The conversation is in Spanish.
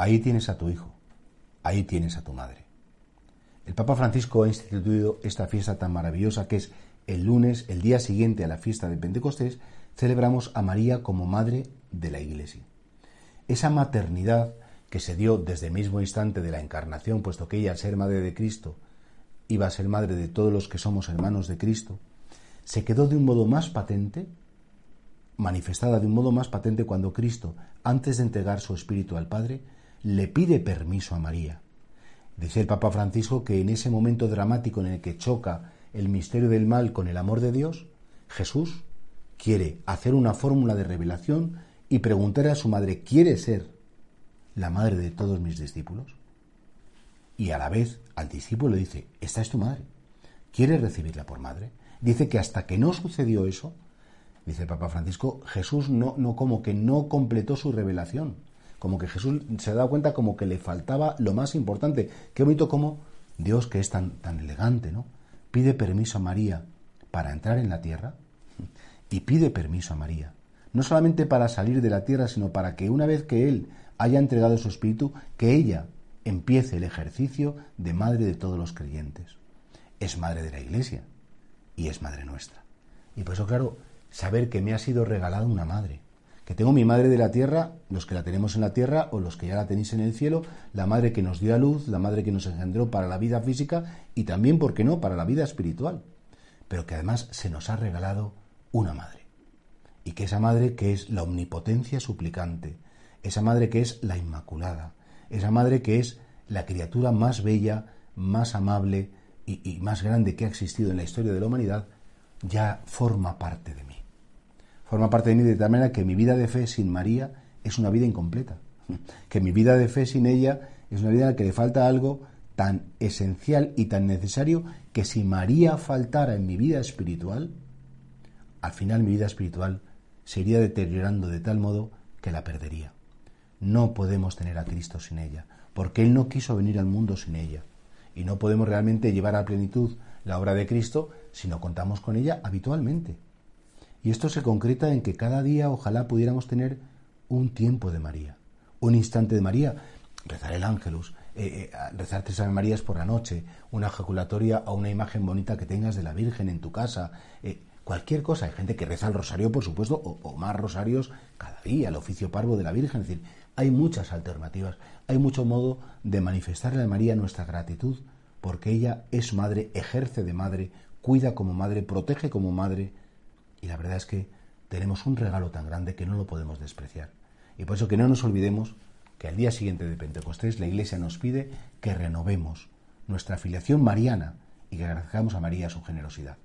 ahí tienes a tu hijo, ahí tienes a tu madre. El Papa Francisco ha instituido esta fiesta tan maravillosa que es el lunes, el día siguiente a la fiesta de Pentecostés, celebramos a María como madre de la Iglesia. Esa maternidad que se dio desde el mismo instante de la encarnación, puesto que ella, al ser madre de Cristo, iba a ser madre de todos los que somos hermanos de Cristo, se quedó de un modo más patente, manifestada de un modo más patente cuando Cristo, antes de entregar su espíritu al Padre, le pide permiso a María. Dice el Papa Francisco que en ese momento dramático en el que choca el misterio del mal con el amor de Dios, Jesús quiere hacer una fórmula de revelación y preguntar a su madre, ¿quiere ser la madre de todos mis discípulos? Y a la vez al discípulo le dice, esta es tu madre, ¿quieres recibirla por madre? Dice que hasta que no sucedió eso, dice el Papa Francisco, Jesús no, no como que no completó su revelación, como que Jesús se da cuenta como que le faltaba lo más importante. Qué bonito como Dios que es tan, tan elegante, ¿no? Pide permiso a María para entrar en la tierra y pide permiso a María, no solamente para salir de la tierra, sino para que una vez que Él haya entregado su espíritu, que ella empiece el ejercicio de madre de todos los creyentes. Es madre de la Iglesia y es madre nuestra. Y por eso, claro, saber que me ha sido regalada una madre, que tengo mi madre de la tierra, los que la tenemos en la tierra o los que ya la tenéis en el cielo, la madre que nos dio a luz, la madre que nos engendró para la vida física y también, ¿por qué no?, para la vida espiritual, pero que además se nos ha regalado una madre. Y que esa madre que es la omnipotencia suplicante, esa madre que es la Inmaculada, esa madre que es la criatura más bella, más amable y, más grande que ha existido en la historia de la humanidad, ya forma parte de mí. Forma parte de mí de tal manera que mi vida de fe sin María es una vida incompleta. Que mi vida de fe sin ella es una vida en la que le falta algo tan esencial y tan necesario que si María faltara en mi vida espiritual, al final mi vida espiritual se iría deteriorando de tal modo que la perdería. No podemos tener a Cristo sin ella, porque Él no quiso venir al mundo sin ella. Y no podemos realmente llevar a plenitud la obra de Cristo si no contamos con ella habitualmente. Y esto se concreta en que cada día ojalá pudiéramos tener un tiempo de María, un instante de María, rezar el ángelus, eh, eh, rezar tres Ave Marías por la noche, una ejaculatoria o una imagen bonita que tengas de la Virgen en tu casa, eh, cualquier cosa. Hay gente que reza el rosario, por supuesto, o, más rosarios cada día, el oficio parvo de la Virgen. Es decir, hay muchas alternativas, hay mucho modo de manifestarle a María nuestra gratitud, porque ella es madre, ejerce de madre, cuida como madre, protege como madre, y la verdad es que tenemos un regalo tan grande que no lo podemos despreciar. Y por eso que no nos olvidemos que al día siguiente de Pentecostés la Iglesia nos pide que renovemos nuestra afiliación mariana y que agradezcamos a María su generosidad.